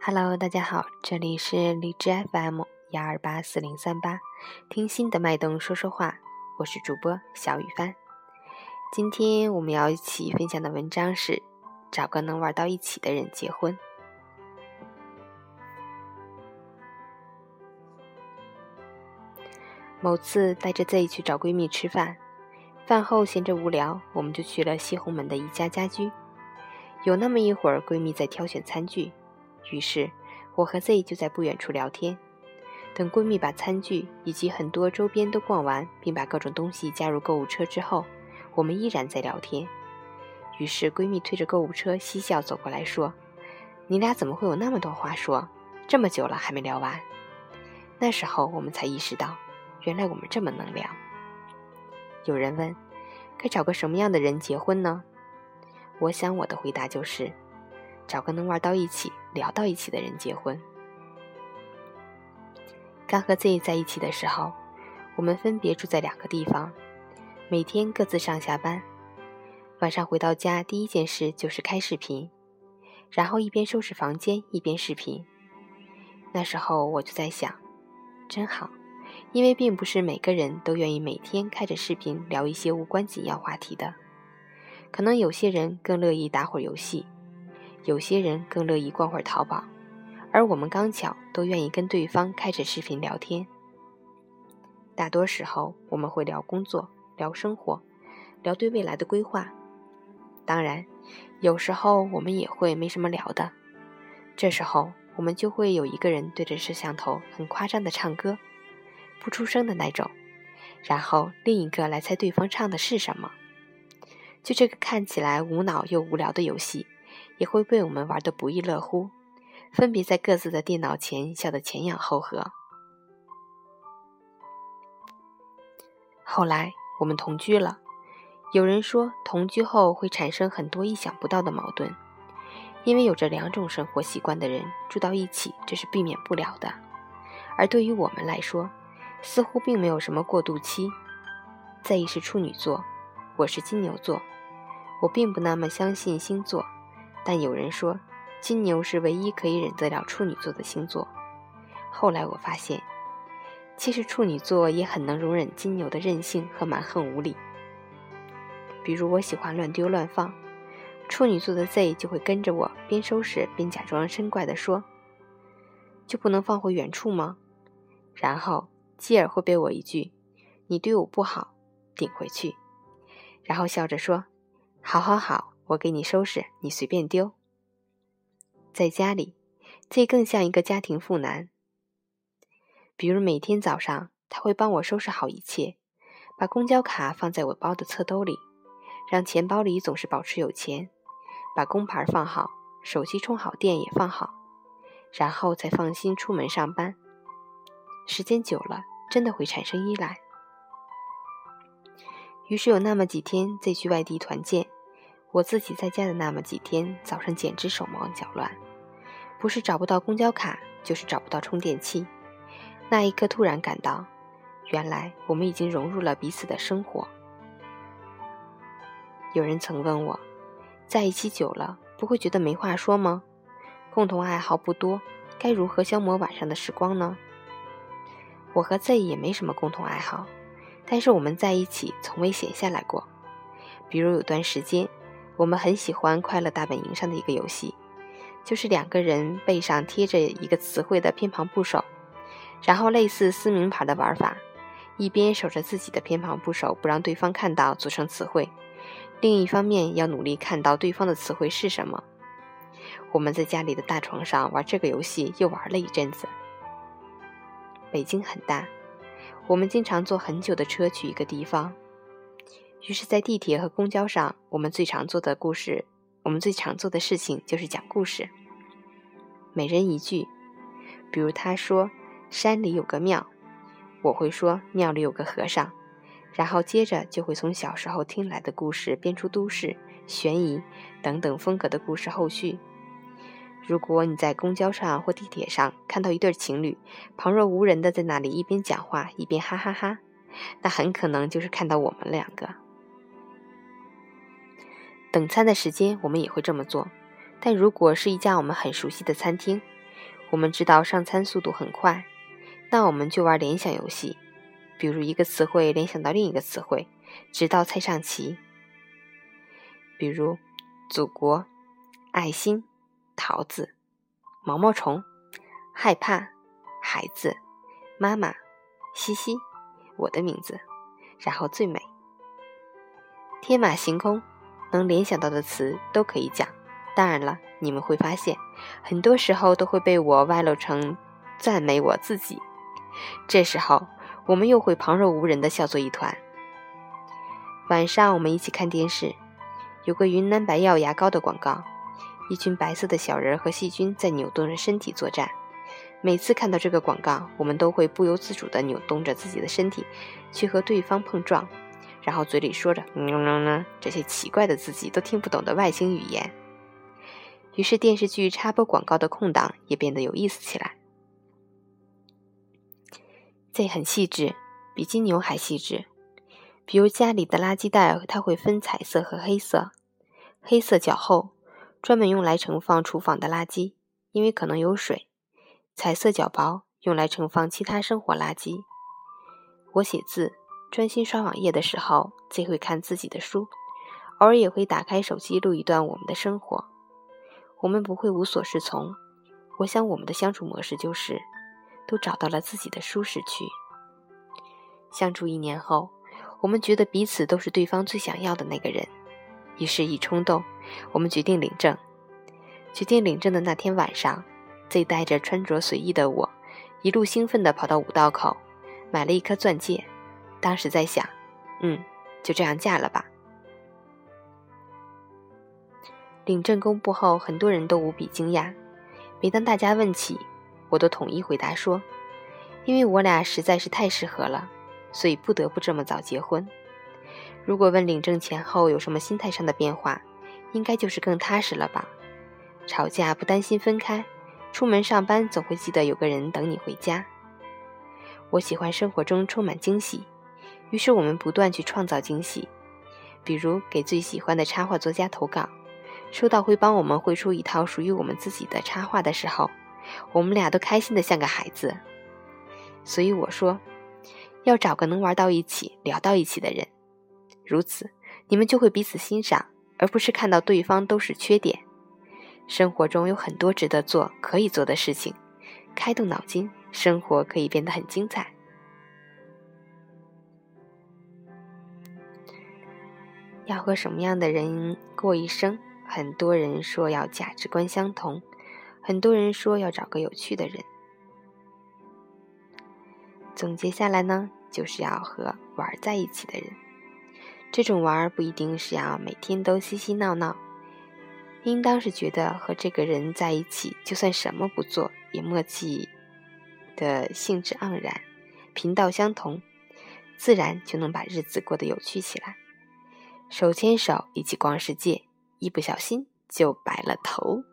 Hello，大家好，这里是荔枝 FM 幺二八四零三八，听心的脉动说说话，我是主播小雨帆。今天我们要一起分享的文章是：找个能玩到一起的人结婚。某次带着 Z 去找闺蜜吃饭，饭后闲着无聊，我们就去了西红门的一家家居。有那么一会儿，闺蜜在挑选餐具。于是，我和 Z 就在不远处聊天。等闺蜜把餐具以及很多周边都逛完，并把各种东西加入购物车之后，我们依然在聊天。于是，闺蜜推着购物车嬉笑走过来说：“你俩怎么会有那么多话说？这么久了还没聊完？”那时候我们才意识到，原来我们这么能聊。有人问：“该找个什么样的人结婚呢？”我想我的回答就是。找个能玩到一起、聊到一起的人结婚。刚和 Z 在一起的时候，我们分别住在两个地方，每天各自上下班。晚上回到家，第一件事就是开视频，然后一边收拾房间一边视频。那时候我就在想，真好，因为并不是每个人都愿意每天开着视频聊一些无关紧要话题的，可能有些人更乐意打会儿游戏。有些人更乐意逛会儿淘宝，而我们刚巧都愿意跟对方开着视频聊天。大多时候我们会聊工作、聊生活、聊对未来的规划。当然，有时候我们也会没什么聊的。这时候我们就会有一个人对着摄像头很夸张的唱歌，不出声的那种，然后另一个来猜对方唱的是什么。就这个看起来无脑又无聊的游戏。也会被我们玩得不亦乐乎，分别在各自的电脑前笑得前仰后合。后来我们同居了，有人说同居后会产生很多意想不到的矛盾，因为有着两种生活习惯的人住到一起，这是避免不了的。而对于我们来说，似乎并没有什么过渡期。在意是处女座，我是金牛座，我并不那么相信星座。但有人说，金牛是唯一可以忍得了处女座的星座。后来我发现，其实处女座也很能容忍金牛的任性和蛮横无理。比如我喜欢乱丢乱放，处女座的 Z 就会跟着我边收拾边假装生怪地说：“就不能放回原处吗？”然后继而会被我一句“你对我不好”顶回去，然后笑着说：“好好好。”我给你收拾，你随便丢。在家里，这更像一个家庭妇男。比如每天早上，他会帮我收拾好一切，把公交卡放在我包的侧兜里，让钱包里总是保持有钱，把工牌放好，手机充好电也放好，然后才放心出门上班。时间久了，真的会产生依赖。于是有那么几天，再去外地团建。我自己在家的那么几天，早上简直手忙脚乱，不是找不到公交卡，就是找不到充电器。那一刻，突然感到，原来我们已经融入了彼此的生活。有人曾问我，在一起久了，不会觉得没话说吗？共同爱好不多，该如何消磨晚上的时光呢？我和 Z 也没什么共同爱好，但是我们在一起从未闲下来过。比如有段时间。我们很喜欢《快乐大本营》上的一个游戏，就是两个人背上贴着一个词汇的偏旁部首，然后类似撕名牌的玩法，一边守着自己的偏旁部首不让对方看到组成词汇，另一方面要努力看到对方的词汇是什么。我们在家里的大床上玩这个游戏，又玩了一阵子。北京很大，我们经常坐很久的车去一个地方。于是，在地铁和公交上，我们最常做的故事，我们最常做的事情就是讲故事。每人一句，比如他说山里有个庙，我会说庙里有个和尚，然后接着就会从小时候听来的故事编出都市、悬疑等等风格的故事后续。如果你在公交上或地铁上看到一对情侣旁若无人的在那里一边讲话一边哈哈哈，那很可能就是看到我们两个。等餐的时间，我们也会这么做。但如果是一家我们很熟悉的餐厅，我们知道上餐速度很快，那我们就玩联想游戏，比如一个词汇联想到另一个词汇，直到菜上齐。比如，祖国、爱心、桃子、毛毛虫、害怕、孩子、妈妈、西西、我的名字，然后最美。天马行空，能联想到的词都可以讲。当然了，你们会发现，很多时候都会被我歪漏成赞美我自己。这时候，我们又会旁若无人的笑作一团。晚上，我们一起看电视，有个云南白药牙膏的广告，一群白色的小人和细菌在扭动着身体作战。每次看到这个广告，我们都会不由自主地扭动着自己的身体，去和对方碰撞。然后嘴里说着“嗯嗯嗯”这些奇怪的自己都听不懂的外星语言。于是电视剧插播广告的空档也变得有意思起来。这很细致，比金牛还细致。比如家里的垃圾袋，它会分彩色和黑色，黑色较厚，专门用来盛放厨房的垃圾，因为可能有水；彩色较薄，用来盛放其他生活垃圾。我写字。专心刷网页的时候，最会看自己的书，偶尔也会打开手机录一段我们的生活。我们不会无所适从，我想我们的相处模式就是，都找到了自己的舒适区。相处一年后，我们觉得彼此都是对方最想要的那个人，于是，一冲动，我们决定领证。决定领证的那天晚上，最带着穿着随意的我，一路兴奋地跑到五道口，买了一颗钻戒。当时在想，嗯，就这样嫁了吧。领证公布后，很多人都无比惊讶。每当大家问起，我都统一回答说：“因为我俩实在是太适合了，所以不得不这么早结婚。”如果问领证前后有什么心态上的变化，应该就是更踏实了吧。吵架不担心分开，出门上班总会记得有个人等你回家。我喜欢生活中充满惊喜。于是我们不断去创造惊喜，比如给最喜欢的插画作家投稿，收到会帮我们绘出一套属于我们自己的插画的时候，我们俩都开心的像个孩子。所以我说，要找个能玩到一起、聊到一起的人，如此你们就会彼此欣赏，而不是看到对方都是缺点。生活中有很多值得做、可以做的事情，开动脑筋，生活可以变得很精彩。要和什么样的人过一生？很多人说要价值观相同，很多人说要找个有趣的人。总结下来呢，就是要和玩在一起的人。这种玩儿不一定是要每天都嬉嬉闹闹，应当是觉得和这个人在一起，就算什么不做也默契的兴致盎然，频道相同，自然就能把日子过得有趣起来。手牵手一起逛世界，一不小心就白了头。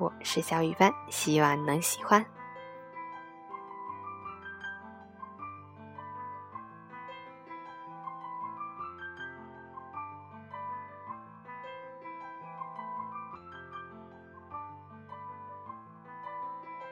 我是小雨帆，希望能喜欢。